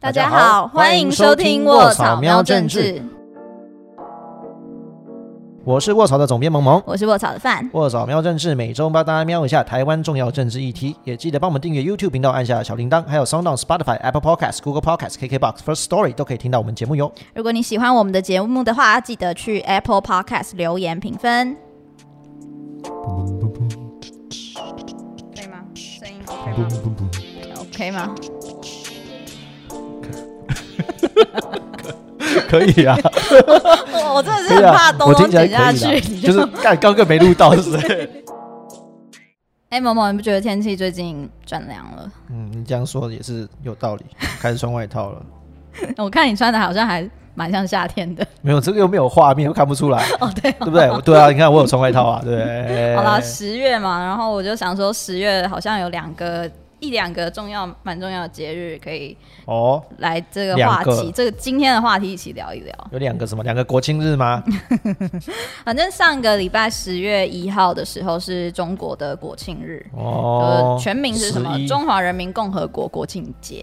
大家好，欢迎收听卧草喵政治。我是卧草的总编萌萌，我是卧草的范。卧草喵政治每周帮大家瞄一下台湾重要政治议题，也记得帮我们订阅 YouTube 频道，按下小铃铛，还有 Sound On、Spotify、Apple Podcasts、Google Podcasts、KKBox、First Story 都可以听到我们节目哟。如果你喜欢我们的节目的话，记得去 Apple Podcast 留言评分。可以吗？声音 OK 吗？OK 吗？可以啊，我我真的是很怕东东剪下去，就是刚刚个没录到，是不是？哎，某某，你不觉得天气最近转凉了？嗯，你这样说也是有道理，开始穿外套了。我看你穿的好像还蛮像夏天的。没有，这个又没有画面，又看不出来。哦，对，对不对？对啊，你看我有穿外套啊，对。好了，十月嘛，然后我就想说，十月好像有两个。一两个重要、蛮重要的节日可以哦，来这个话题，这个今天的话题一起聊一聊。有两个什么？两个国庆日吗？反正上个礼拜十月一号的时候是中国的国庆日哦，全名是什么？中华人民共和国国庆节。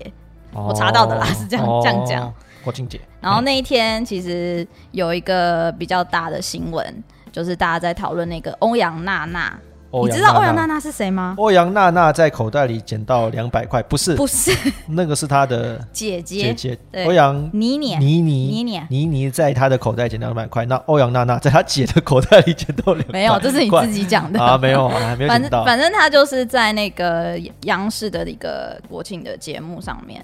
我查到的啦，是这样这样讲。国庆节。然后那一天其实有一个比较大的新闻，就是大家在讨论那个欧阳娜娜。你知道欧阳娜娜是谁吗？欧阳娜娜在口袋里捡到两百块，不是，不是，那个是她的姐姐。姐姐。欧阳妮妮，妮妮，妮妮，妮妮在她的口袋捡到两百块，那欧阳娜娜在她姐的口袋里捡到两，没有，这是你自己讲的。啊，没有啊，没有反正反正她就是在那个央视的一个国庆的节目上面，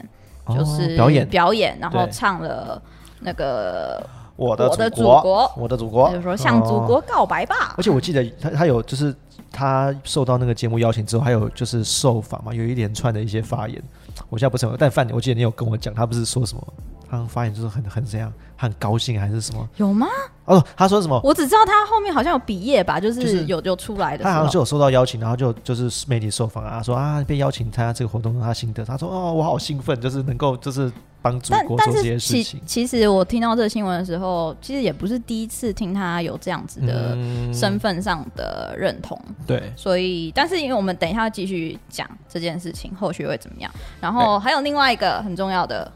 就是表演。表演，然后唱了那个我的祖国，我的祖国，就说向祖国告白吧。而且我记得他他有就是。他受到那个节目邀请之后，还有就是受访嘛，有一连串的一些发言。我现在不是很，但范，我记得你有跟我讲，他不是说什么，他发言就是很很这样，很高兴还是什么？有吗？哦，他说什么？我只知道他后面好像有毕业吧，就是有就出来的。他好像就有收到邀请，然后就就是媒体受访啊，说啊被邀请参加这个活动，他心得。他说哦，我好兴奋，就是能够就是。帮助国做这些事情。其实我听到这个新闻的时候，其实也不是第一次听他有这样子的身份上的认同。对，所以，但是因为我们等一下继续讲这件事情，后续会怎么样？然后还有另外一个很重要的。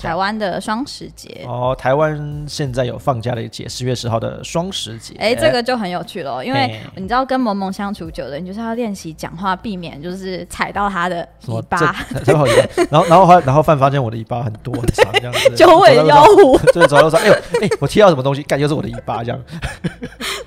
台湾的双十节哦，台湾现在有放假的节，十月十号的双十节。哎，这个就很有趣了，因为你知道跟萌萌相处久了，你就是要练习讲话，避免就是踩到他的尾巴。然后，然后，然后，然后范发现我的尾巴很多很长，这样子。九尾妖狐，就是走到说：“哎呦，哎，我踢到什么东西？感觉是我的尾巴这样。”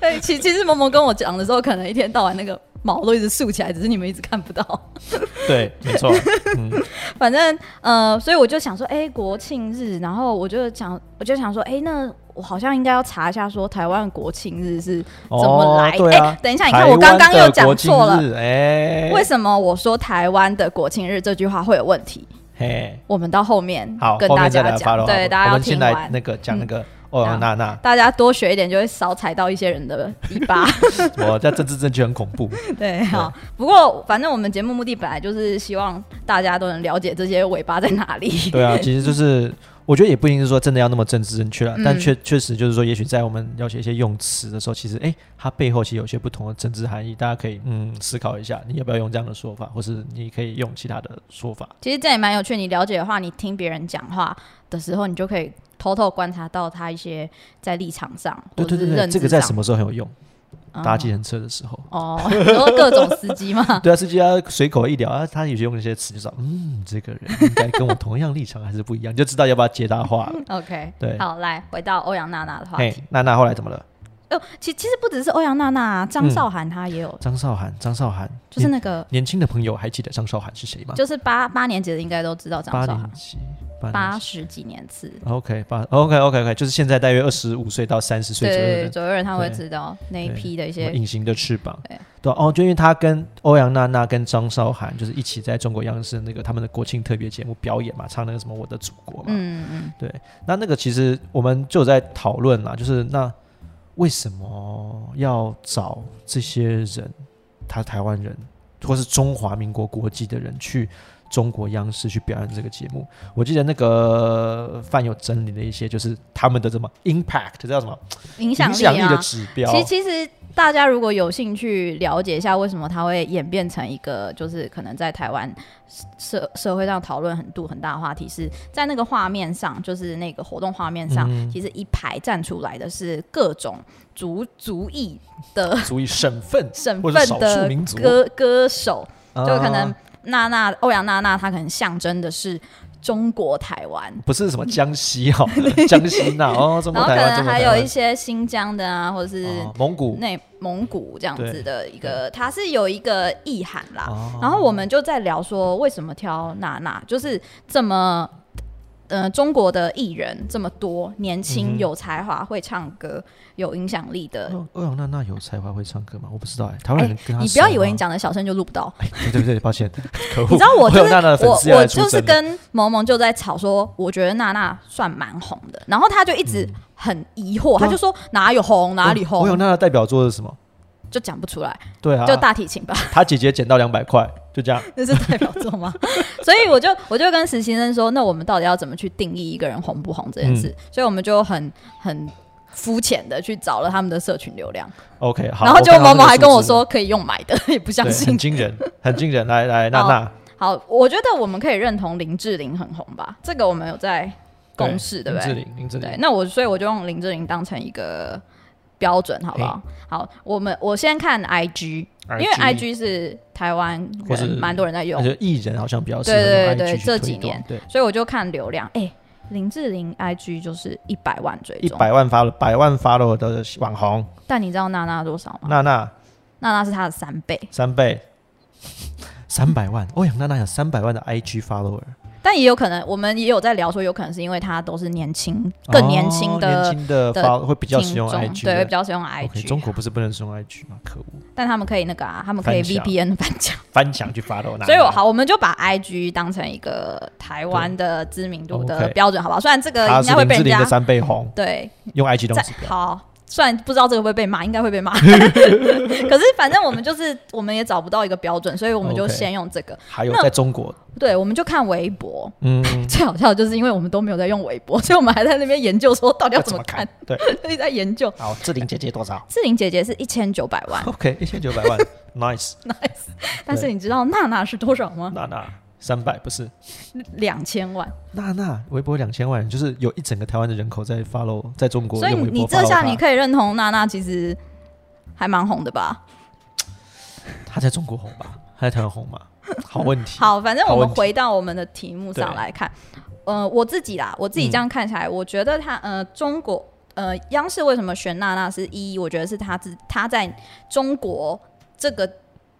对，其其实萌萌跟我讲的时候，可能一天到晚那个。毛都一直竖起来，只是你们一直看不到。对，没错。嗯，反正呃，所以我就想说，哎，国庆日，然后我就想，我就想说，哎，那我好像应该要查一下，说台湾国庆日是怎么来？哎，等一下，你看我刚刚又讲错了。哎，为什么我说台湾的国庆日这句话会有问题？嘿，我们到后面好跟大家讲。对，大家要听完那个讲那个。欧阳娜娜，大家多学一点，就会少踩到一些人的尾巴。我在政治正确很恐怖。对，好。不过，反正我们节目目的本来就是希望大家都能了解这些尾巴在哪里。对啊，其实就是 我觉得也不一定是说真的要那么政治正确了，但确确实就是说，也许在我们了解一些用词的时候，其实哎，它背后其实有些不同的政治含义，大家可以嗯思考一下，你要不要用这样的说法，或是你可以用其他的说法。其实这也蛮有趣，你了解的话，你听别人讲话的时候，你就可以。偷偷观察到他一些在立场上，对对对对，这个在什么时候很有用？搭计程车的时候哦，然后各种司机嘛，对啊，司机啊随口一聊啊，他有些用一些词就说，嗯，这个人应该跟我同样立场还是不一样，就知道要不要接他话。OK，对，好，来回到欧阳娜娜的话题，娜娜后来怎么了？哦，其其实不只是欧阳娜娜，张韶涵她也有。张韶涵，张韶涵就是那个年轻的朋友还记得张韶涵是谁吗？就是八八年级的应该都知道张韶涵。八年级。八十几年次，OK，八 OK OK OK，就是现在大约二十五岁到三十岁左右的左右人，他会知道那一批的一些隐形的翅膀。对哦，就因为他跟欧阳娜娜跟张韶涵就是一起在中国央视那个他们的国庆特别节目表演嘛，唱那个什么《我的祖国》嘛。嗯嗯。对，那那个其实我们就在讨论啦，就是那为什么要找这些人，他台湾人或是中华民国国籍的人去？中国央视去表演这个节目，我记得那个范有整理了一些，就是他们的什么 impact，叫什么？影响影响力的指标。其实其实大家如果有兴趣了解一下为什么它会演变成一个，就是可能在台湾社社会上讨论很度很大的话题，是在那个画面上，就是那个活动画面上，其实一排站出来的是各种族族裔的族裔省份省份的歌歌手，就可能娜娜欧阳娜娜，她可能象征的是。中国台湾不是什么江西哈，江西那哦，中国台湾，然后可能还有一些新疆的啊，或者是蒙古、内蒙古这样子的一个，它是有一个意涵啦。然后我们就在聊说，为什么挑娜娜，就是这么。呃，中国的艺人这么多，年轻有才华、会唱歌、有影响力的。欧阳娜娜有才华会唱歌吗？我不知道哎。台湾人跟你不要以为你讲的小声就录不到。对对对，抱歉。你知道我就是我，我就是跟萌萌就在吵说，我觉得娜娜算蛮红的，然后他就一直很疑惑，他就说哪有红哪里红？欧阳娜娜代表作是什么？就讲不出来。对啊，就大提琴吧。他姐姐捡到两百块。就这样，那是代表作吗？所以我就我就跟实习生说，那我们到底要怎么去定义一个人红不红这件事？所以我们就很很肤浅的去找了他们的社群流量。OK，好。然后就某某还跟我说可以用买的，也不相信，很惊人，很惊人。来来，娜娜，好，我觉得我们可以认同林志玲很红吧？这个我们有在公示，对不对？林志玲，林志玲。那我所以我就用林志玲当成一个标准，好不好？好，我们我先看 IG。因为 I G 是台湾人蛮多人在用，就艺人好像比较对对对对这几年，对，所以我就看流量，哎，林志玲 I G 就是一百万追踪，一百万发了百万发了的网红，但你知道娜娜多少吗？娜娜，娜娜是她的三倍，三倍，三百万，欧阳娜娜有三百万的 I G follower。但也有可能，我们也有在聊说，有可能是因为他都是年轻、更年轻的、年轻的发会比较使用 IG，对，会比较使用 IG。中国不是不能使用 IG 吗？可恶！但他们可以那个啊，他们可以 VPN 翻墙，翻墙去发的。所以我好，我们就把 IG 当成一个台湾的知名度的标准，好不好？虽然这个应该会被人家三倍红，对，用 IG 东西好。虽然不知道这个会被骂，应该会被骂。可是反正我们就是，我们也找不到一个标准，所以我们就先用这个。还有在中国，对，我们就看微博。嗯，最好笑的就是因为我们都没有在用微博，所以我们还在那边研究说到底要怎么看。对，所以在研究。好，志玲姐姐多少？志玲姐姐是一千九百万。OK，一千九百万，Nice，Nice。但是你知道娜娜是多少吗？娜娜。三百不是 两千万，那那微博两千万，就是有一整个台湾的人口在 follow，在中国。所以你这下你可以认同娜娜其实还蛮红的吧？她在中国红吧？她在台湾红吗？好问题。好，反正我们回到我们的题目上来看。呃，我自己啦，我自己这样看起来，我觉得他呃，中国呃，央视为什么选娜娜是一？我觉得是他自他在中国这个。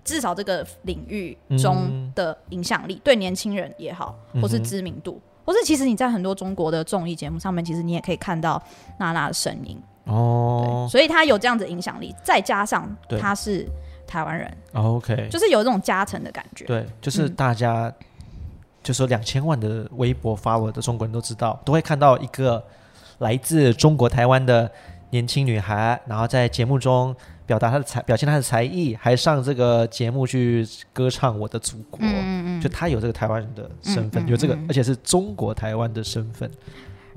至少这个领域中的影响力，对年轻人也好，或是知名度，或是其实你在很多中国的综艺节目上面，其实你也可以看到娜娜的身影哦。所以她有这样子影响力，再加上她是台湾人，OK，就是有这种加成的感觉。对，就是大家就说两千万的微博发我的中国人都知道，都会看到一个来自中国台湾的年轻女孩，然后在节目中。表达他的才，表现他的才艺，还上这个节目去歌唱我的祖国，嗯嗯就他有这个台湾人的身份，有这个，而且是中国台湾的身份。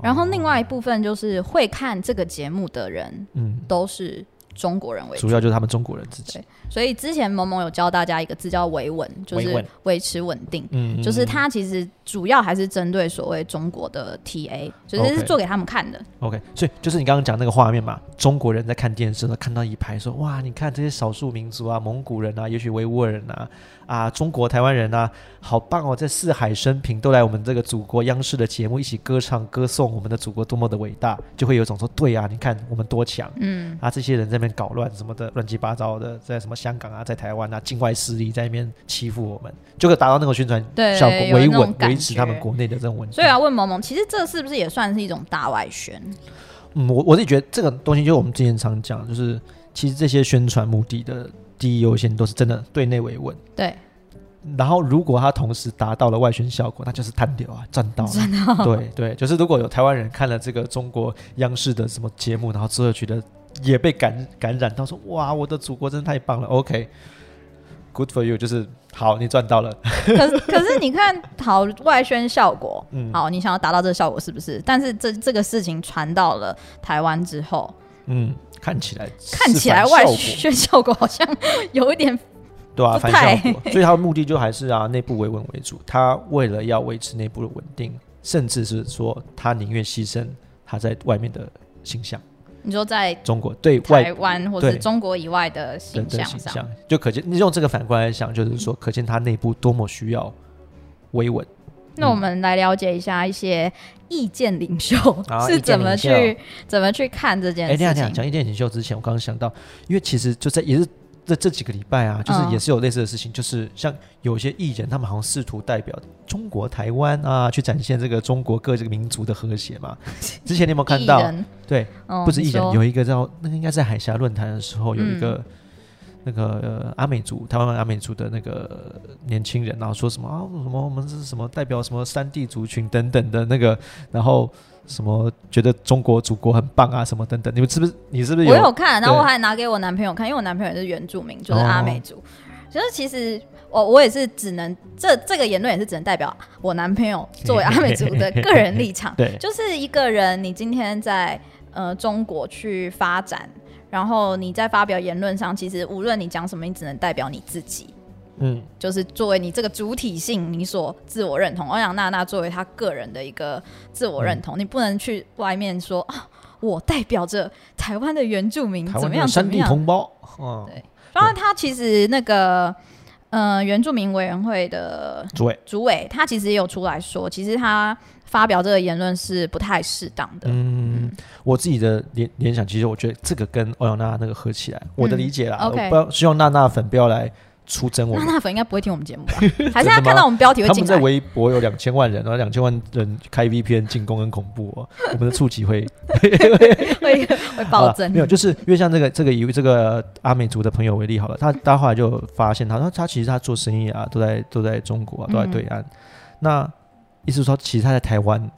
然后另外一部分就是会看这个节目的人，嗯，都是。中国人为主，主要就是他们中国人自己。所以之前萌萌有教大家一个字叫维稳，就是维持稳定。嗯，就是他其实主要还是针对所谓中国的 TA，就是是做给他们看的。OK，所以就是你刚刚讲那个画面嘛，中国人在看电视，看到一排说：“哇，你看这些少数民族啊，蒙古人啊，也许维吾尔人啊。”啊，中国台湾人啊，好棒哦！在四海升平，都来我们这个祖国央视的节目一起歌唱歌颂我们的祖国多么的伟大，就会有种说对啊，你看我们多强，嗯啊，这些人在那边搞乱什么的，乱七八糟的，在什么香港啊，在台湾啊，境外势力在那边欺负我们，就可以达到那个宣传效果，维稳维持他们国内的这种稳定。所以要问萌萌，其实这是不是也算是一种大外宣？嗯，我我自己觉得这个东西，就我们之前常讲，就是其实这些宣传目的的。第一优先都是真的对内维稳，对。然后如果他同时达到了外宣效果，那就是探掉啊，赚到。了。对对，就是如果有台湾人看了这个中国央视的什么节目，然后之后觉得也被感感染到，说哇，我的祖国真的太棒了。OK，good for you，就是好，你赚到了。可可是你看，好外宣效果，嗯，好，你想要达到这个效果是不是？但是这这个事情传到了台湾之后。嗯，看起来看起来外宣效果好像有一点 对啊，反效果。所以他的目的就还是啊，内部维稳为主。他为了要维持内部的稳定，甚至是说他宁愿牺牲他在外面的形象。你说在中国对台湾或者中国以外的形象上，就可见你用这个反过来想，就是说，可见他内部多么需要维稳。那我们来了解一下一些意见领袖 是怎么去怎么去看这件事情。讲意见领袖之前，我刚刚想到，因为其实就在也是。这这几个礼拜啊，就是也是有类似的事情，就是像有些艺人，他们好像试图代表中国台湾啊，去展现这个中国各这个民族的和谐嘛。之前你有没有看到？对，不止艺人，有一个叫那个应该在海峡论坛的时候，有一个那个阿美族台湾阿美族的那个年轻人，然后说什么啊什么我们是什么代表什么山地族群等等的那个，然后。什么觉得中国祖国很棒啊？什么等等？你们是不是？你是不是？我有看，然后我还拿给我男朋友看，因为我男朋友也是原住民，就是阿美族。就是其实我我也是只能这这个言论也是只能代表我男朋友作为阿美族的个人立场。对，就是一个人，你今天在呃中国去发展，然后你在发表言论上，其实无论你讲什么，你只能代表你自己。嗯，就是作为你这个主体性，你所自我认同。欧阳娜娜作为她个人的一个自我认同，你不能去外面说啊，我代表着台湾的原住民，怎么样？山地同胞。嗯对，然后他其实那个呃原住民委员会的主委，主委他其实也有出来说，其实他发表这个言论是不太适当的。嗯，我自己的联联想，其实我觉得这个跟欧阳娜娜那个合起来，我的理解啦，我不要希望娜娜粉不要来。出征我，那那粉应该不会听我们节目吧？还是他看到我们标题会进来？他们在微博有两千万人，然后两千万人开 VPN 进攻，很恐怖哦。我们的触及会会会暴增。没有，就是因为像这个这个以这个阿美族的朋友为例好了，他他后来就发现，他说他其实他做生意啊，都在都在中国啊，都在对岸。那意思说，其实他在台湾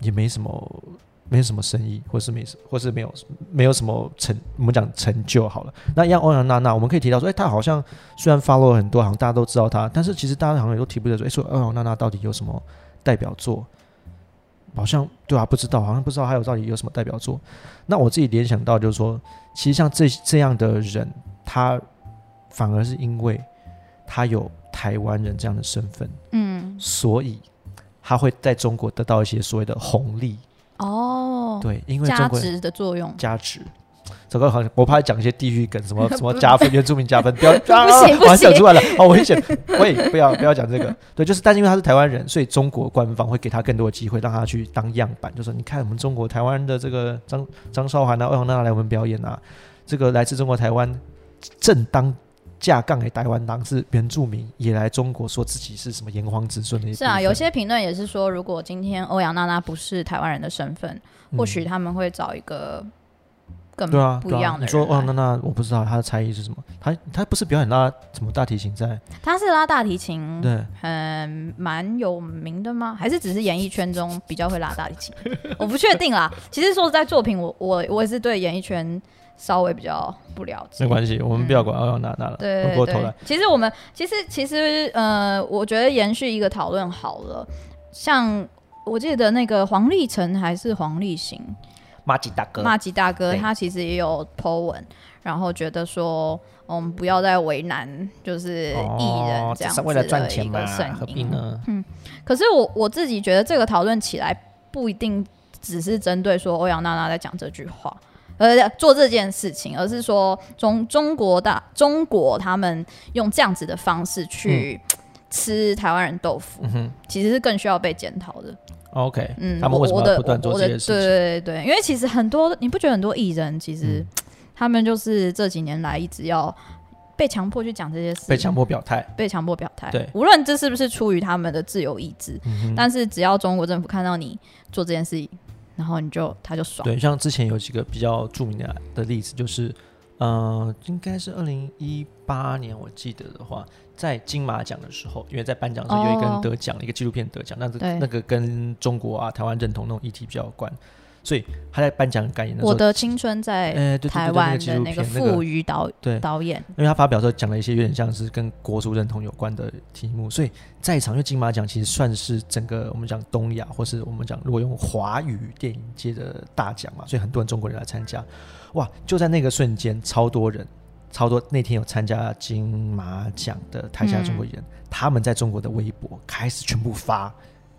也没什么。没什么生意，或是没什，或是没有没有什么成，我们讲成就好了。那像欧阳娜娜，我们可以提到说，哎，她好像虽然 follow 了很多，好像大家都知道她，但是其实大家好像也都提不得说，哎，说欧阳娜娜到底有什么代表作？好像对啊，不知道，好像不知道还有到底有什么代表作。那我自己联想到就是说，其实像这这样的人，他反而是因为他有台湾人这样的身份，嗯，所以他会在中国得到一些所谓的红利。哦，对，因为加值的作用，加值。这个好像我怕讲一些地域梗，什么 什么加分，原住民加分，不要不行 不行，讲出来了，好危险。喂，不要不要讲这个。对，就是，但是因为他是台湾人，所以中国官方会给他更多的机会，让他去当样板，就说你看我们中国台湾的这个张张韶涵啊、欧阳娜娜来我们表演啊，这个来自中国台湾正当。架杠给台湾当是原住民也来中国说自己是什么炎黄子孙的意思。是啊，有些评论也是说，如果今天欧阳娜娜不是台湾人的身份，或许他们会找一个更对啊不一样的。你说欧阳娜娜，我不知道她的才艺是什么，她她不是表演拉什么大提琴在？她是拉大提琴，对，很蛮有名的吗？还是只是演艺圈中比较会拉大提琴？我不确定啦。其实说在作品，我我我也是对演艺圈。稍微比较不了解，没关系，我们不要管欧阳娜娜了。对对对，其实我们其实其实呃，我觉得延续一个讨论好了。像我记得那个黄立成还是黄立行，马吉大哥，马吉大哥，他其实也有 po 文，然后觉得说，我们不要再为难，就是艺人这样子为了赚钱嘛，何必呢？嗯，可是我我自己觉得这个讨论起来不一定只是针对说欧阳娜娜在讲这句话。呃，做这件事情，而是说中中国大中国他们用这样子的方式去吃台湾人豆腐，其实是更需要被检讨的。OK，嗯，他们为什么不断做这件事情？对对对因为其实很多你不觉得很多艺人其实他们就是这几年来一直要被强迫去讲这些事，被强迫表态，被强迫表态。对，无论这是不是出于他们的自由意志，但是只要中国政府看到你做这件事情。然后你就他就爽。对，像之前有几个比较著名的的例子，就是，呃，应该是二零一八年，我记得的话，在金马奖的时候，因为在颁奖的时候有一个人得奖，一个纪录片得奖，那个那个跟中国啊、台湾认同那种议题比较有关，所以他在颁奖感言的时候，我的青春在台湾的那个富余导对导演，因为他发表时候讲了一些有点像是跟国族认同有关的题目，所以在场因为金马奖其实算是整个我们讲东亚或是我们讲如果用华语电影界的大奖嘛，所以很多人中国人来参加，哇！就在那个瞬间，超多人。超多那天有参加金马奖的台下中国人，他们在中国的微博开始全部发，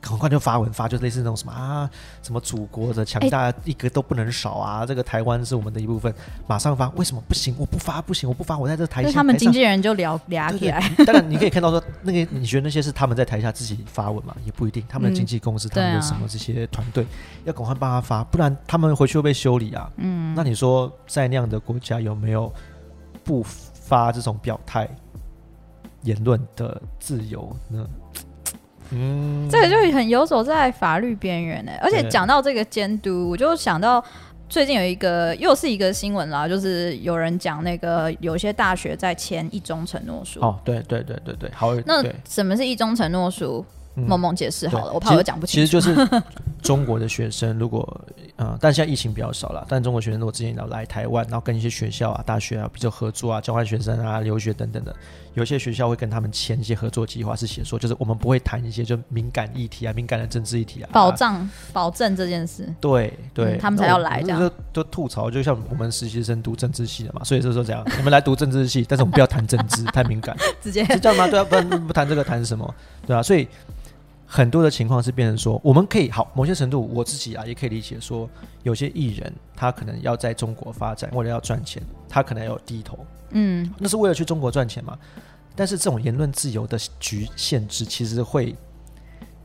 很快就发文发，就类似那种什么啊，什么祖国的强大一个都不能少啊，这个台湾是我们的一部分，马上发，为什么不行？我不发不行，我不发，我在这台下。他们经纪人就聊聊起来。当然你可以看到说，那个你觉得那些是他们在台下自己发文嘛？也不一定，他们的经纪公司、他们的什么这些团队要赶快帮他发，不然他们回去会被修理啊。嗯，那你说在那样的国家有没有？不发这种表态言论的自由呢？嗯，这个就很游走在法律边缘呢。而且讲到这个监督，我就想到最近有一个又是一个新闻啦，就是有人讲那个有些大学在签一中承诺书。哦，对对对对对，好。那什么是一中承诺书？萌萌解释好了，我怕我讲不清楚。其实就是 中国的学生，如果呃，但现在疫情比较少了。但中国学生如果之前要来台湾，然后跟一些学校啊、大学啊比较合作啊，交换学生啊、留学等等的，有些学校会跟他们签一些合作计划，是写说就是我们不会谈一些就敏感议题啊、敏感的政治议题啊，保障保证这件事。对对，他们才要来这样。就吐槽，就像我们实习生读政治系的嘛，所以就说这样，你们 来读政治系，但是我们不要谈政治，太敏感。直接是这样吗？对啊，不然不谈这个谈什么？对啊，所以。很多的情况是变成说，我们可以好某些程度，我自己啊也可以理解说，有些艺人他可能要在中国发展，为了要赚钱，他可能要低头，嗯，那是为了去中国赚钱嘛。但是这种言论自由的局限制，其实会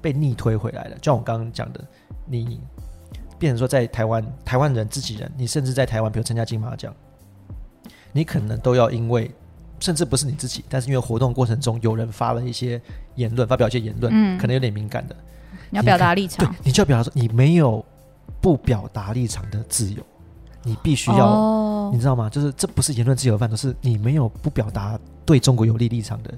被逆推回来的。就像我刚刚讲的，你变成说在台湾，台湾人自己人，你甚至在台湾，比如参加金马奖，你可能都要因为。甚至不是你自己，但是因为活动过程中有人发了一些言论，发表一些言论，嗯，可能有点敏感的，你要表达立场，对，你就要表达说你没有不表达立场的自由，你必须要，你知道吗？就是这不是言论自由的范畴，是你没有不表达对中国有利立场的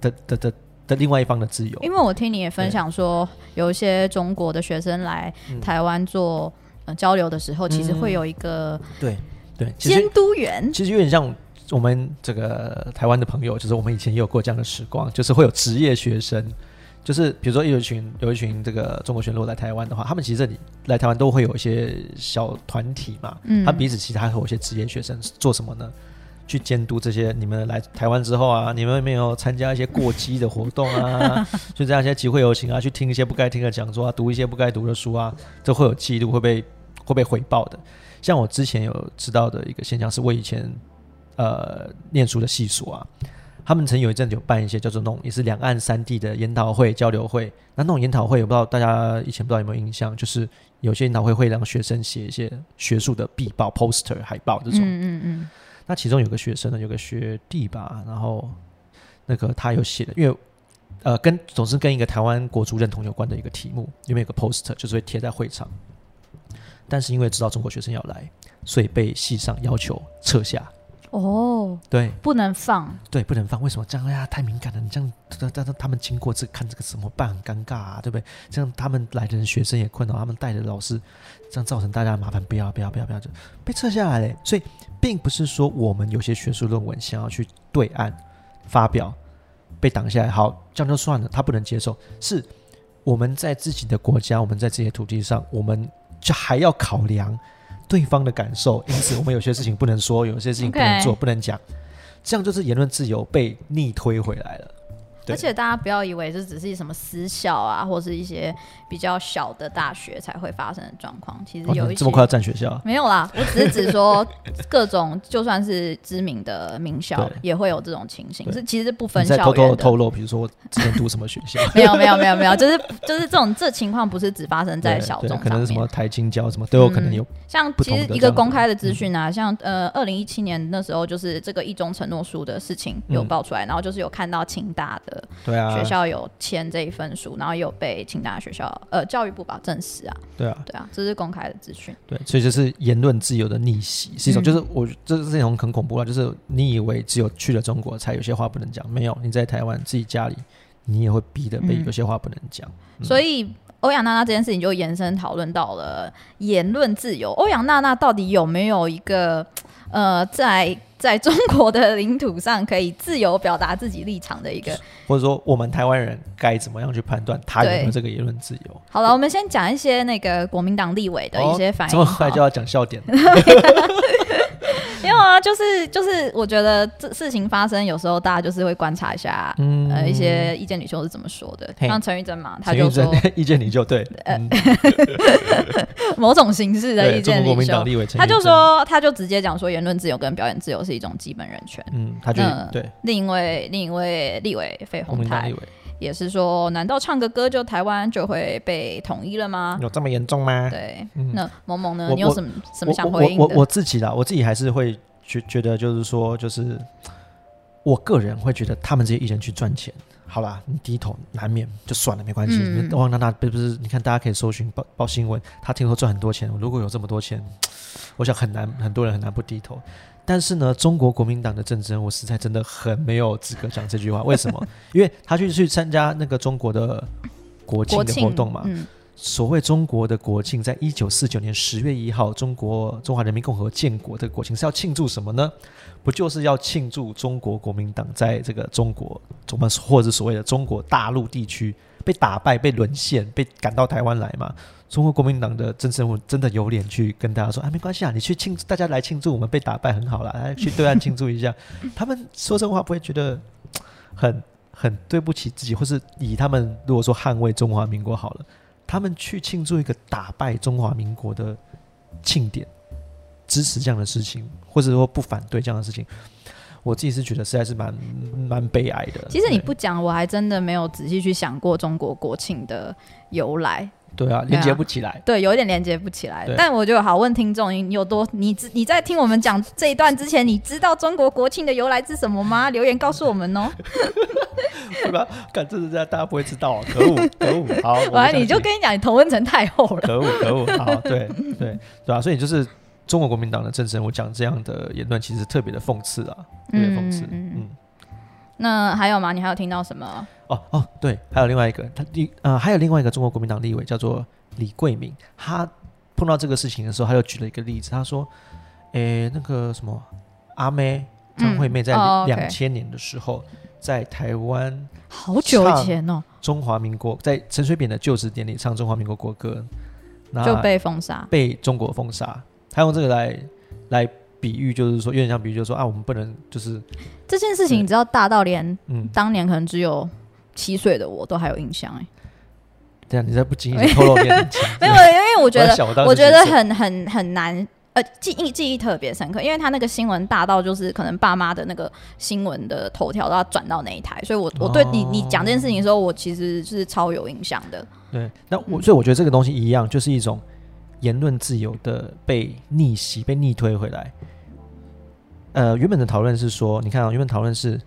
的的的的另外一方的自由。因为我听你也分享说，有一些中国的学生来台湾做交流的时候，其实会有一个对对。监督员，其实有点像。我们这个台湾的朋友，就是我们以前也有过这样的时光，就是会有职业学生，就是比如说有一群有一群这个中国学生来台湾的话，他们其实这里来台湾都会有一些小团体嘛，嗯，他彼此其实还有一些职业学生做什么呢？去监督这些你们来台湾之后啊，你们有没有参加一些过激的活动啊？就这样一些集会游行啊，去听一些不该听的讲座啊，读一些不该读的书啊，这会有记录，会被会被回报的。像我之前有知道的一个现象，是我以前。呃，念书的系数啊，他们曾有一阵有办一些叫做那种也是两岸三地的研讨会、交流会。那那种研讨会，我不知道大家以前不知道有没有印象，就是有些研讨会会让学生写一些学术的壁报、poster、海报这种。嗯嗯嗯。那其中有个学生呢，有个学弟吧，然后那个他有写的，因为呃，跟总是跟一个台湾国族认同有关的一个题目，里面有个 poster，就是会贴在会场。但是因为知道中国学生要来，所以被系上要求撤下。哦，对，不能放，对，不能放。为什么这样哎呀？太敏感了。你这样，但但他们经过这看这个怎么办？很尴尬啊，对不对？这样他们来的人学生也困扰，他们带的老师，这样造成大家的麻烦。不要，不要，不要，不要，就被撤下来了。所以，并不是说我们有些学术论文想要去对岸发表，被挡下来，好，这样就算了。他不能接受，是我们在自己的国家，我们在自己的土地上，我们就还要考量。对方的感受，因此我们有些事情不能说，有些事情不能做，不能讲，这样就是言论自由被逆推回来了。而且大家不要以为这只是什么私校啊，或是一些比较小的大学才会发生的状况。其实有一这么快要占学校？没有啦，我只是指说各种就算是知名的名校也会有这种情形。是其实不分校偷偷透露，比如说我之前读什么学校？没有没有没有没有，就是就是这种这情况不是只发生在小众，可能什么台青教什么都有可能有。像其实一个公开的资讯啊，像呃二零一七年那时候就是这个一中承诺书的事情有爆出来，然后就是有看到清大的。对啊，学校有签这一份书，然后有被清大学校呃教育部保证实啊。对啊，对啊，这是公开的资讯。对，所以就是言论自由的逆袭，是一种就是我这是一种很恐怖啊，就是你以为只有去了中国才有些话不能讲，没有，你在台湾自己家里，你也会逼的被有些话不能讲。所以欧阳娜娜这件事情就延伸讨论到了言论自由。欧阳娜娜到底有没有一个呃，在在中国的领土上可以自由表达自己立场的一个，或者说我们台湾人该怎么样去判断他有没有这个言论自由？好了，我们先讲一些那个国民党立委的一些反应。这么快就要讲笑点？没有啊，就是就是，我觉得这事情发生，有时候大家就是会观察一下，呃，一些意见领袖是怎么说的。像陈玉珍嘛，他就说 意见领袖对，某种形式的意见领袖，他就说，他就直接讲说，言论自由跟表演自由是一种基本人权。嗯，他就对。另一位另一位立委费鸿泰也是说，难道唱个歌就台湾就会被统一了吗？有这么严重吗？对，那萌萌呢？你有什么什么想回应的？我我自己啦，我自己还是会。觉觉得就是说，就是我个人会觉得他们这些艺人去赚钱，好吧，你低头难免就算了，没关系。汪娜娜不是不是，你看大家可以搜寻报报新闻，他听说赚很多钱。如果有这么多钱，我想很难很多人很难不低头。但是呢，中国国民党的政治人物实在真的很没有资格讲这句话。为什么？因为他去去参加那个中国的国庆的活动嘛。所谓中国的国庆，在一九四九年十月一号，中国中华人民共和国建国的国庆是要庆祝什么呢？不就是要庆祝中国国民党在这个中国，我们或者所谓的中国大陆地区被打败、被沦陷、被赶到台湾来嘛？中国国民党的真正真的有脸去跟大家说：“啊，没关系啊，你去庆祝，大家来庆祝我们被打败很好啦，来去对岸庆祝一下。”他们说真话不会觉得很很对不起自己，或是以他们如果说捍卫中华民国好了。他们去庆祝一个打败中华民国的庆典，支持这样的事情，或者说不反对这样的事情，我自己是觉得实在是蛮蛮悲哀的。其实你不讲，我还真的没有仔细去想过中国国庆的由来。对啊，连接不起来。对，有一点连接不起来。但我就好问听众，你有多你你在听我们讲这一段之前，你知道中国国庆的由来是什么吗？留言告诉我们哦。对吧？看这是这样，大家不会知道啊！可恶，可恶！好，完了你就跟你讲，你头温成太厚了。可恶，可恶！好，对对对吧？所以就是中国国民党的政治人物讲这样的言论，其实特别的讽刺啊，特别讽刺。嗯。那还有吗？你还有听到什么？哦哦，对，还有另外一个，他立呃，还有另外一个中国国民党立委叫做李桂明，他碰到这个事情的时候，他又举了一个例子，他说：“诶，那个什么阿妹张惠妹在两千年的时候在台湾，好久以前哦，中华民国在陈水扁的就职典礼唱中华民国国歌，就被封杀，被中国封杀。他用这个来来。”比喻就是说，有点像比喻，就是说啊，我们不能就是这件事情，你知道大到连嗯，当年可能只有七岁的我都还有印象哎。对啊，你在不经意透露年龄？没有，因为我觉得我觉得很很很难呃记忆记忆特别深刻，因为他那个新闻大到就是可能爸妈的那个新闻的头条都要转到那一台，所以我我对你你讲这件事情的时候，我其实是超有印象的。对，那我所以我觉得这个东西一样，就是一种。言论自由的被逆袭、被逆推回来。呃，原本的讨论是说，你看啊，原本讨论是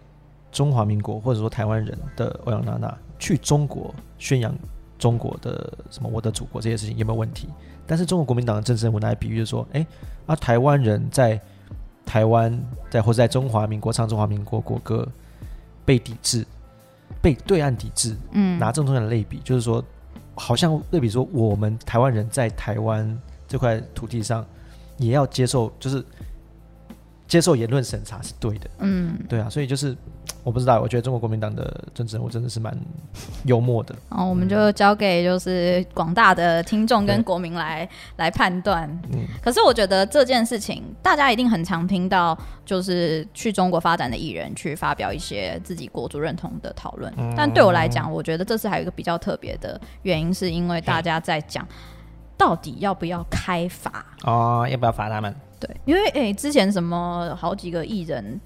中华民国或者说台湾人的欧阳娜娜去中国宣扬中国的什么我的祖国这些事情有没有问题？但是中国国民党的政治人物来比喻就说，哎，啊，台湾人在台湾在或者在中华民国唱中华民国国歌被抵制，被对岸抵制。嗯，拿这种的类比，就是说。好像类比说，我们台湾人在台湾这块土地上，也要接受，就是接受言论审查是对的。嗯，对啊，所以就是。我不知道，我觉得中国国民党的政治人物真的是蛮幽默的。哦，我们就交给就是广大的听众跟国民来来判断。嗯，可是我觉得这件事情，大家一定很常听到，就是去中国发展的艺人去发表一些自己国族认同的讨论。但对我来讲，我觉得这次还有一个比较特别的原因，是因为大家在讲到底要不要开罚哦，要不要罚他们？对，因为诶，之前什么好几个艺人。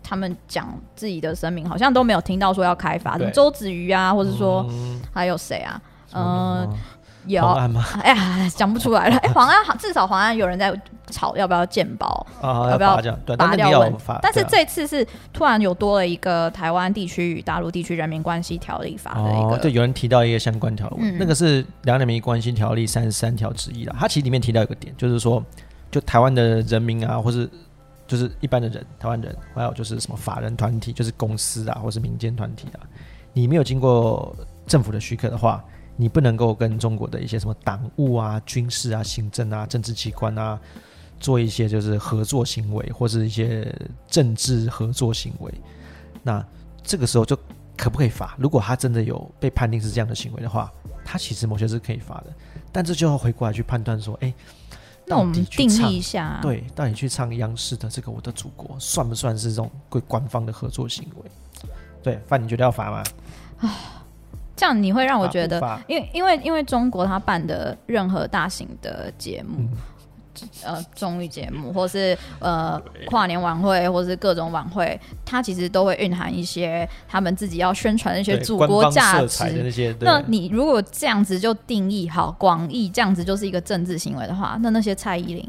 他们讲自己的声明，好像都没有听到说要开发的周子瑜啊，或者说还有谁啊？嗯，有 哎呀，讲不出来了。哎，黄安好，至少黄安有人在吵要不要建包啊？要不要拔掉问？但是这次是突然有多了一个台湾地区与大陆地区人民关系条例法的一个，对，有人提到一个相关条文，那个是两人民关系条例三十三条之一了。它其实里面提到一个点，就是说，就台湾的人民啊，或是。就是一般的人，台湾人，还有就是什么法人团体，就是公司啊，或是民间团体啊，你没有经过政府的许可的话，你不能够跟中国的一些什么党务啊、军事啊、行政啊、政治机关啊，做一些就是合作行为，或是一些政治合作行为。那这个时候就可不可以罚？如果他真的有被判定是这样的行为的话，他其实某些是可以罚的。但这就要回过来去判断说，哎，那我们定义一下，对，到底去唱央视的这个《我的祖国》算不算是这种归官方的合作行为？对，范，你觉得要罚吗？啊。这样你会让我觉得，因为因为因为中国他办的任何大型的节目，呃，综艺节目，或是呃跨年晚会，或是各种晚会，它其实都会蕴含一些他们自己要宣传的一些祖国价值那些。那你如果这样子就定义好广义，这样子就是一个政治行为的话，那那些蔡依林。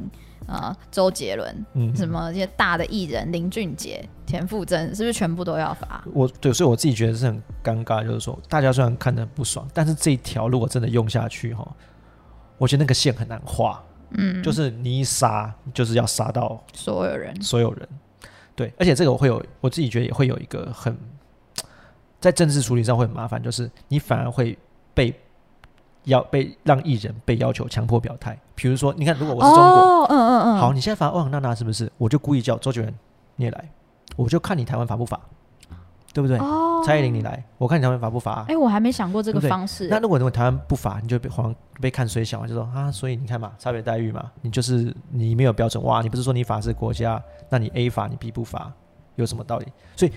呃，周杰伦，嗯，什么这些大的艺人，林俊杰、田馥甄，是不是全部都要罚？我对，所以我自己觉得是很尴尬，就是说，大家虽然看的不爽，但是这一条如果真的用下去哈，我觉得那个线很难画。嗯，就是你一杀，就是要杀到所有人，所有人。对，而且这个我会有，我自己觉得也会有一个很在政治处理上会很麻烦，就是你反而会被。要被让艺人被要求强迫表态，比如说，你看，如果我是中国，嗯嗯嗯，好，你现在发欧阳娜娜是不是？我就故意叫周杰伦你也来，我就看你台湾罚不罚，对不对？哦，蔡依林你来，我看你台湾罚不罚？哎，我还没想过这个方式。那如果如果台湾不罚，你就被黄被看水小，就说啊，所以你看嘛，差别待遇嘛，你就是你没有标准哇，你不是说你法治国家，那你 A 罚你 B 不罚，有什么道理？所以。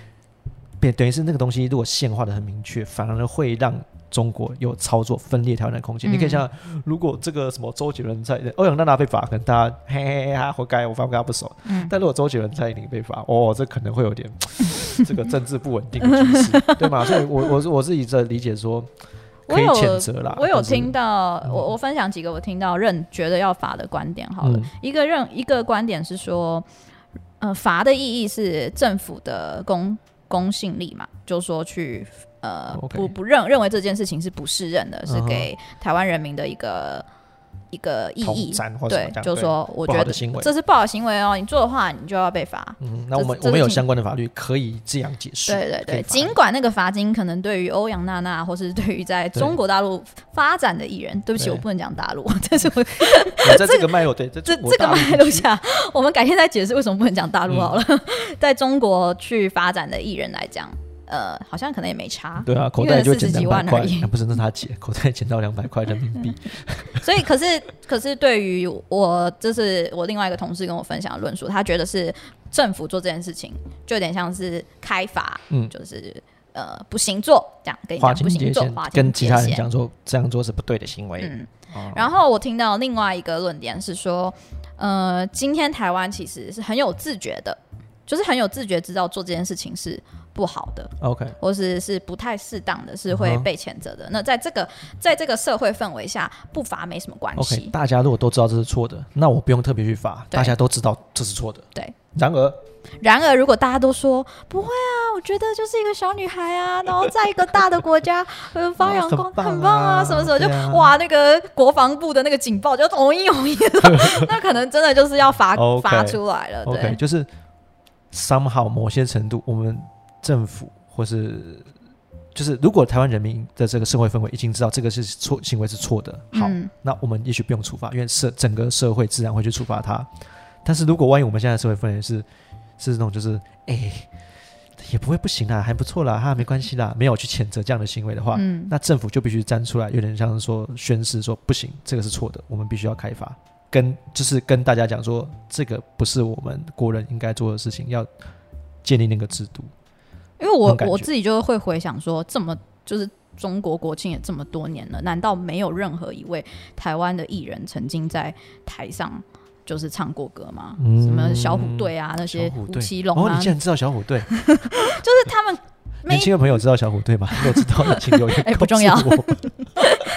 等于是那个东西，如果线画的很明确，反而会让中国有操作分裂台湾的空间。你可以想，如果这个什么周杰伦在欧阳娜娜被罚，可能大家嘿嘿嘿，他活该，我反正跟他不熟。但如果周杰伦在你被罚，哦，这可能会有点 这个政治不稳定的局势，对吗？所以，我我我自己在理解说，可以谴责啦。我有听到，我我分享几个我听到认觉得要罚的观点。好了，一个认一个观点是说，呃，罚的意义是政府的公。公信力嘛，就说去呃不不认认为这件事情是不适任的，是给台湾人民的一个。一个意义，对，就是说，我觉得这是不好行为哦。你做的话，你就要被罚。嗯，那我们我们有相关的法律可以这样解释。对对对，尽管那个罚金可能对于欧阳娜娜，或是对于在中国大陆发展的艺人，对不起，我不能讲大陆，但是我在这个脉络对这这这个脉络下，我们改天再解释为什么不能讲大陆好了。在中国去发展的艺人来讲。呃，好像可能也没差。对啊，口袋就捡几万块，不是那他姐 口袋捡到两百块人民币。所以，可是，可是对于我，这是我另外一个同事跟我分享的论述，他觉得是政府做这件事情，就有点像是开罚，嗯，就是呃不行做这样，跟你讲不行做，跟其他人讲说这样做是不对的行为。嗯，然后我听到另外一个论点是说，呃，今天台湾其实是很有自觉的，就是很有自觉知道做这件事情是。不好的，OK，或是是不太适当的，是会被谴责的。那在这个在这个社会氛围下，不罚没什么关系。OK，大家如果都知道这是错的，那我不用特别去罚，大家都知道这是错的。对。然而，然而，如果大家都说不会啊，我觉得就是一个小女孩啊，然后在一个大的国家呃发扬光很棒啊，什么什么就哇，那个国防部的那个警报就统一统一，那可能真的就是要罚罚出来了。OK，就是 somehow 某些程度我们。政府或是就是，如果台湾人民的这个社会氛围已经知道这个是错行为是错的，好，那我们也许不用处罚，因为社整个社会自然会去处罚他。但是如果万一我们现在社会氛围是是那种就是哎也不会不行啦，还不错啦，哈，没关系啦，没有去谴责这样的行为的话，那政府就必须站出来，有点像是说宣誓说不行，这个是错的，我们必须要开发，跟就是跟大家讲说这个不是我们国人应该做的事情，要建立那个制度。因为我我自己就会回想说，这么就是中国国庆也这么多年了，难道没有任何一位台湾的艺人曾经在台上就是唱过歌吗？什么小虎队啊，那些吴奇隆啊？哦，你竟然知道小虎队？就是他们。年轻的朋友知道小虎队吗？如果知道的，请留言。哎，不重要。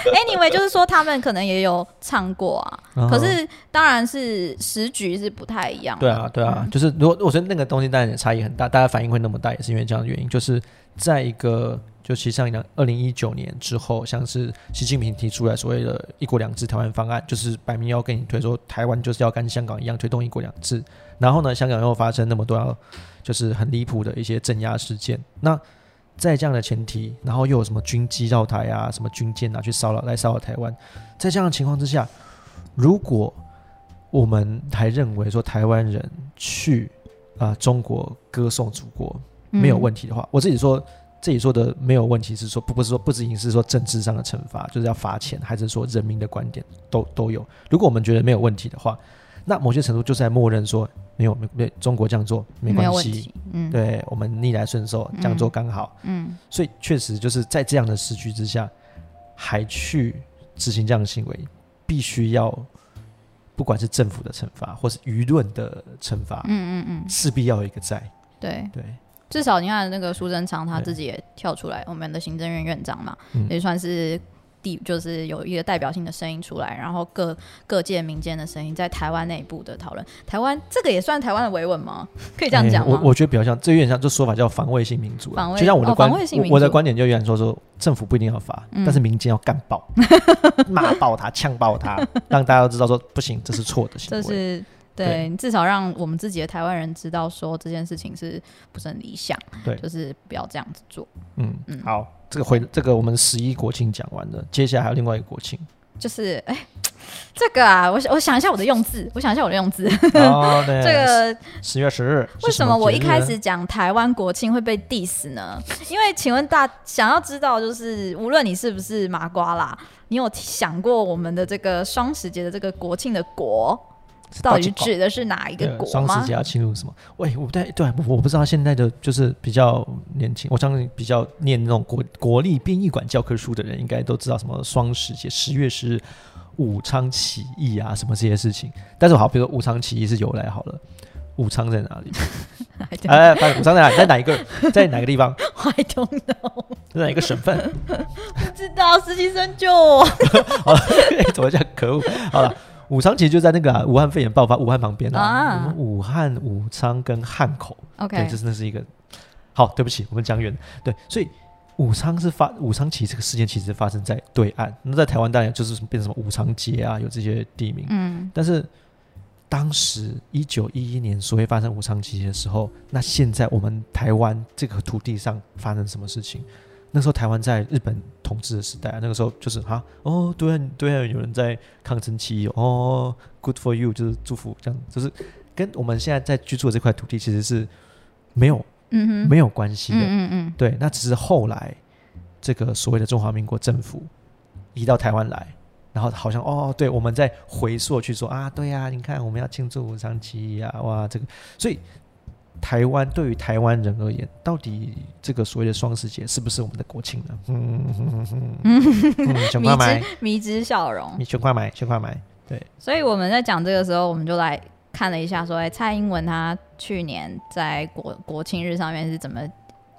Anyway，就是说他们可能也有唱过啊，可是当然是时局是不太一样。对啊，对啊，就是如果我觉得那个东西当然差异很大，大家反应会那么大，也是因为这样的原因。就是在一个，就其实像二零一九年之后，像是习近平提出来所谓的一国两制台湾方案，就是摆明要跟你推说台湾就是要跟香港一样推动一国两制。然后呢，香港又发生那么多就是很离谱的一些镇压事件，那。在这样的前提，然后又有什么军机绕台啊，什么军舰啊去骚扰来骚扰台湾，在这样的情况之下，如果我们还认为说台湾人去啊中国歌颂祖国没有问题的话，我自己说自己说的没有问题是说不不是说不仅仅是说政治上的惩罚，就是要罚钱，还是说人民的观点都都有。如果我们觉得没有问题的话，那某些程度就是在默认说。没有没没中国这样做没关系，嗯，对我们逆来顺受这样做刚好，嗯，所以确实就是在这样的时局之下，还去执行这样的行为，必须要不管是政府的惩罚或是舆论的惩罚，嗯嗯嗯，势必要有一个在，对。对，至少你看那个苏贞昌他自己也跳出来，我们的行政院院长嘛，也算是。就是有一个代表性的声音出来，然后各各界民间的声音在台湾内部的讨论。台湾这个也算台湾的维稳吗？可以这样讲吗？我我觉得比较像，这有点像，这说法叫防卫性民主。防卫，就像我的观，我的观点就有点说说，政府不一定要罚，但是民间要干爆，骂爆他，呛爆他，让大家都知道说不行，这是错的行为。对你至少让我们自己的台湾人知道，说这件事情是不是很理想？对，就是不要这样子做。嗯嗯，好，这个回这个我们十一国庆讲完了，接下来还有另外一个国庆，就是哎，这个啊，我我想一下我的用字，我想一下我的用字。哦，对，这个十月十日，为什么我一开始讲台湾国庆会被 diss 呢？因为请问大想要知道，就是无论你是不是麻瓜啦，你有想过我们的这个双十节的这个国庆的国？到底指的是哪一个国双十节要庆祝什么？喂，我不太对，我不知道现在的就是比较年轻，我相信比较念那种国国立殡仪馆教科书的人，应该都知道什么双十节，十月十日武昌起义啊，什么这些事情。但是好，比如说武昌起义是由来好了，武昌在哪里？哎，武昌在哪？在哪一个？在哪个地方？I don't know。在哪一个省份？不知道，实习生救我。好了，怎么讲？可恶！好了。武昌其实就在那个武汉肺炎爆发武汉旁边啊，武汉、武昌跟汉口，OK，对，这真的是一个好。对不起，我们讲远对，所以武昌是发武昌其实这个事件其实发生在对岸，那在台湾当然就是变成什么武昌街啊，有这些地名。嗯，但是当时一九一一年所谓发生武昌起义的时候，那现在我们台湾这个土地上发生什么事情？那时候台湾在日本统治的时代啊，那个时候就是哈哦，对啊对啊，有人在抗争起义哦，Good for you，就是祝福这样，就是跟我们现在在居住的这块土地其实是没有嗯哼没有关系的，嗯嗯对，那只是后来这个所谓的中华民国政府移到台湾来，然后好像哦，对，我们在回溯去说啊，对呀，你看我们要庆祝武昌起义啊，哇，这个所以。台湾对于台湾人而言，到底这个所谓的双十节是不是我们的国庆呢？嗯嗯嗯嗯，全快买，迷之笑容，你全快买，全快买。对，所以我们在讲这个时候，我们就来看了一下，说，哎，蔡英文他去年在国国庆日上面是怎么。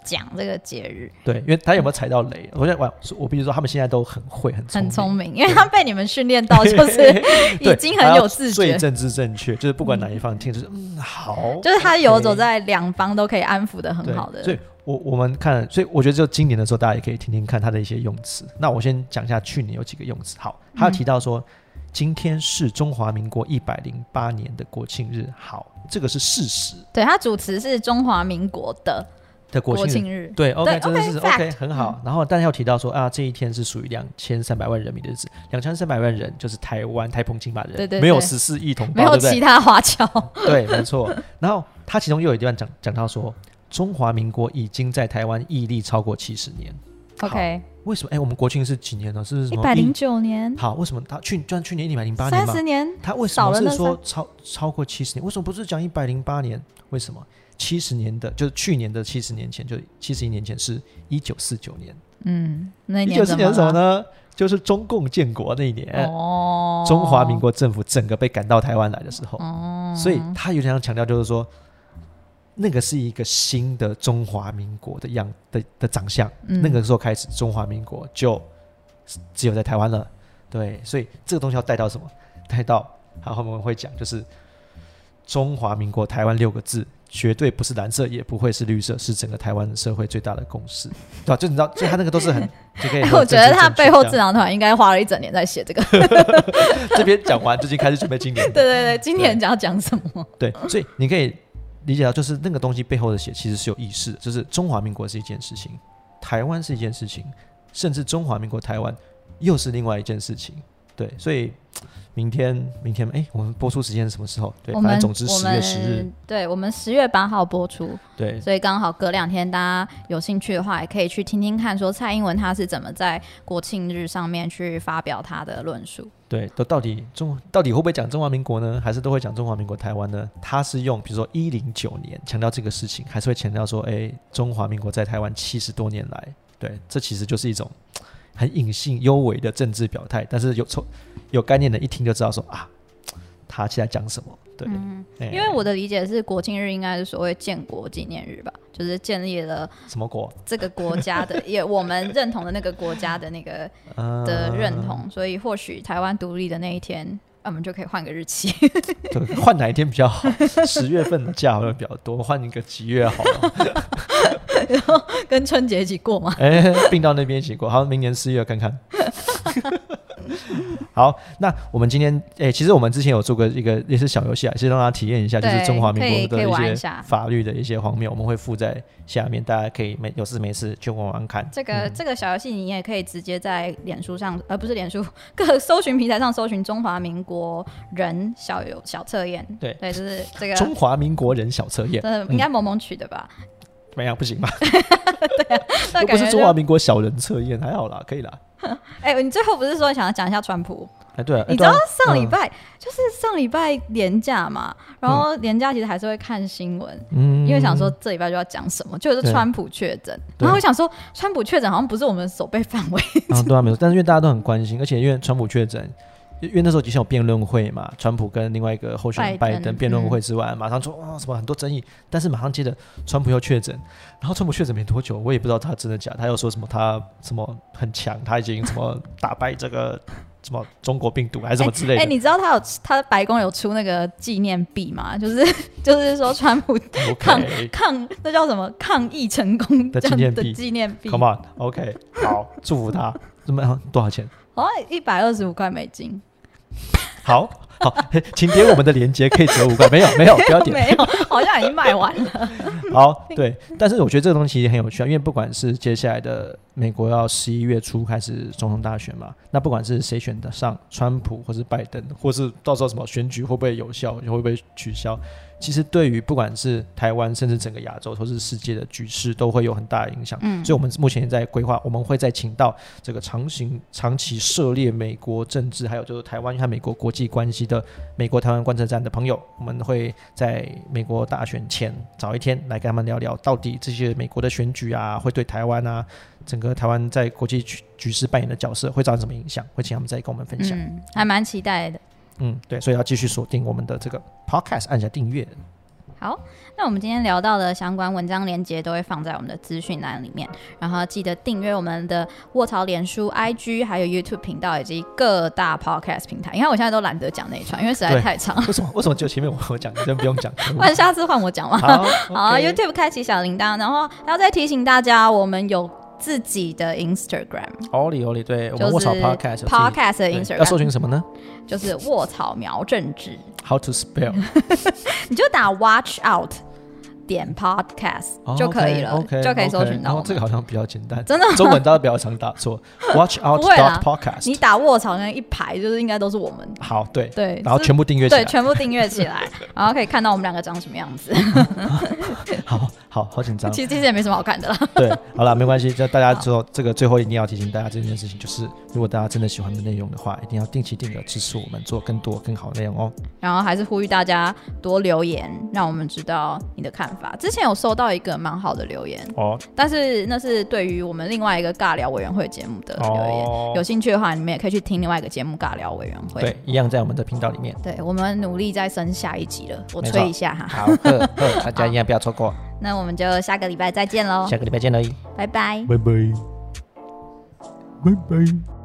讲这个节日，对，因为他有没有踩到雷？我想，我我比如说，他们现在都很会，很很聪明，因为他被你们训练到，就是 已经很有自觉，最政治正确，就是不管哪一方听，就是嗯好，就是他游走在两方都可以安抚的很好的。所以，我我们看，所以我觉得就今年的时候，大家也可以听听看他的一些用词。那我先讲一下去年有几个用词。好，他提到说，今天是中华民国一百零八年的国庆日。好，这个是事实。对他主持是中华民国的。的国庆日，对，OK，真的是 OK，很好。然后，但是要提到说啊，这一天是属于两千三百万人民的日子，两千三百万人就是台湾台澎金马人，对对，没有十四亿同胞，没有其他华侨，对，没错。然后他其中又有一段讲讲到说，中华民国已经在台湾屹立超过七十年。OK，为什么？哎，我们国庆是几年呢？是一百零九年。好，为什么他去？就像去年一百零八年三十年，他为什么是说超超过七十年？为什么不是讲一百零八年？为什么？七十年的，就是去年的七十年前，就七十一年前是一九四九年。嗯，那一九四年什么呢？就是中共建国那一年，哦，中华民国政府整个被赶到台湾来的时候。哦，所以他有点想强调，就是说，那个是一个新的中华民国的样的的长相。那个时候开始，中华民国就只有在台湾了。对，所以这个东西要带到什么？带到好，后面会讲，就是中华民国台湾六个字。绝对不是蓝色，也不会是绿色，是整个台湾社会最大的共识，对吧？就你知道，所以他那个都是很 就可以。我觉得他背后智囊团应该花了一整年在写这个。这边讲完，最近开始准备今年。对对对，今年要讲什么？对，所以你可以理解到，就是那个东西背后的写其实是有意识，就是中华民国是一件事情，台湾是一件事情，甚至中华民国台湾又是另外一件事情。对，所以。明天，明天，哎，我们播出时间是什么时候？对，反正总之十月十日，对，我们十月八号播出，对，所以刚好隔两天，大家有兴趣的话，也可以去听听看，说蔡英文他是怎么在国庆日上面去发表他的论述。对，都到底中到底会不会讲中华民国呢？还是都会讲中华民国台湾呢？他是用比如说一零九年强调这个事情，还是会强调说，哎，中华民国在台湾七十多年来，对，这其实就是一种。很隐性、幽微的政治表态，但是有从有概念的，一听就知道说啊，他现在讲什么？对，因为我的理解是，国庆日应该是所谓建国纪念日吧，就是建立了什么国？这个国家的，也我们认同的那个国家的那个的认同，所以或许台湾独立的那一天。我们就可以换个日期，换哪一天比较好？十月份的假会比较多，换一个几月好？然后跟春节一起过嘛？哎，并到那边一起过，好，明年四月看看。好，那我们今天诶，其实我们之前有做过一个也是小游戏啊，是让大家体验一下，就是中华民国的一些法律的一些荒谬，我们会附在下面，大家可以没有事没事去玩玩看。这个这个小游戏你也可以直接在脸书上，而不是脸书各搜寻平台上搜寻中华民国人小游小测验。对对，就是这个中华民国人小测验，应该萌萌取的吧？怎么样？不行吧？对啊，又不是中华民国小人测验，还好啦，可以啦。哎，你最后不是说想要讲一下川普？哎，对，你知道上礼拜就是上礼拜年假嘛，然后年假其实还是会看新闻，嗯，因为想说这礼拜就要讲什么，就是川普确诊，然后我想说川普确诊好像不是我们守备范围，啊，对啊，没错，但是因为大家都很关心，而且因为川普确诊。因为那时候就像有辩论会嘛，川普跟另外一个候选人拜登辩论会之外，马上说啊什么很多争议，但是马上接着川普又确诊，然后川普确诊没多久，我也不知道他真的假，他又说什么他什么很强，他已经什么打败这个 什么中国病毒还是什么之类的。哎，你知道他有他白宫有出那个纪念币吗？就是 就是说川普抗抗那叫什么抗疫成功的纪念币纪念币。Come on，OK，好，祝福他。怎么样？多少钱？哦，一百二十五块美金。好好，请点我们的链接，可以折五块。没有，没有，不要点。没有，好像已经卖完了。好，对，但是我觉得这个东西很有趣啊，因为不管是接下来的美国要十一月初开始总统大选嘛，那不管是谁选得上，川普或是拜登，或是到时候什么选举会不会有效，会不会取消？其实对于不管是台湾，甚至整个亚洲，或是世界的局势，都会有很大的影响。嗯，所以我们目前也在规划，我们会再请到这个长行长期涉猎美国政治，还有就是台湾和美国国际关系的美国台湾观测站的朋友，我们会在美国大选前早一天来跟他们聊聊，到底这些美国的选举啊，会对台湾啊，整个台湾在国际局局势扮演的角色会造成什么影响？会请他们再跟我们分享。嗯，还蛮期待的。嗯，对，所以要继续锁定我们的这个 podcast，按下订阅。好，那我们今天聊到的相关文章链接都会放在我们的资讯栏里面，然后记得订阅我们的卧槽脸书、IG，还有 YouTube 频道以及各大 podcast 平台。你看我现在都懒得讲那一串，因为实在太长。为什么？为什么就前面我我讲，真不用讲？换下次换我讲嘛。好，YouTube 开启小铃铛，然后还要再提醒大家，我们有。自己的 Instagram，奥利奥利，对我们卧槽 Podcast，Podcast 的 Instagram 要搜寻什么呢？就是卧槽苗政治。How to spell？你就打 Watch Out。点 Podcast 就可以了，就可以搜寻到。这个好像比较简单，真的。中文大家比较常打错。Watch out dot podcast。你打卧槽那一排，就是应该都是我们。好，对对，然后全部订阅起来，对，全部订阅起来，然后可以看到我们两个长什么样子。好好好紧张。其实其实也没什么好看的了。对，好了，没关系。就大家之后这个最后一定要提醒大家这件事情，就是如果大家真的喜欢的内容的话，一定要定期定额支持我们做更多更好的内容哦。然后还是呼吁大家多留言，让我们知道你的看法。之前有收。到一个蛮好的留言哦，但是那是对于我们另外一个尬聊委员会节目的留言，有兴趣的话，你们也可以去听另外一个节目尬聊委员会，对，一样在我们的频道里面。对，我们努力再升下一集了，我催一下哈。好，大家一样不要错过。那我们就下个礼拜再见喽，下个礼拜见喽，拜拜，拜拜，拜拜。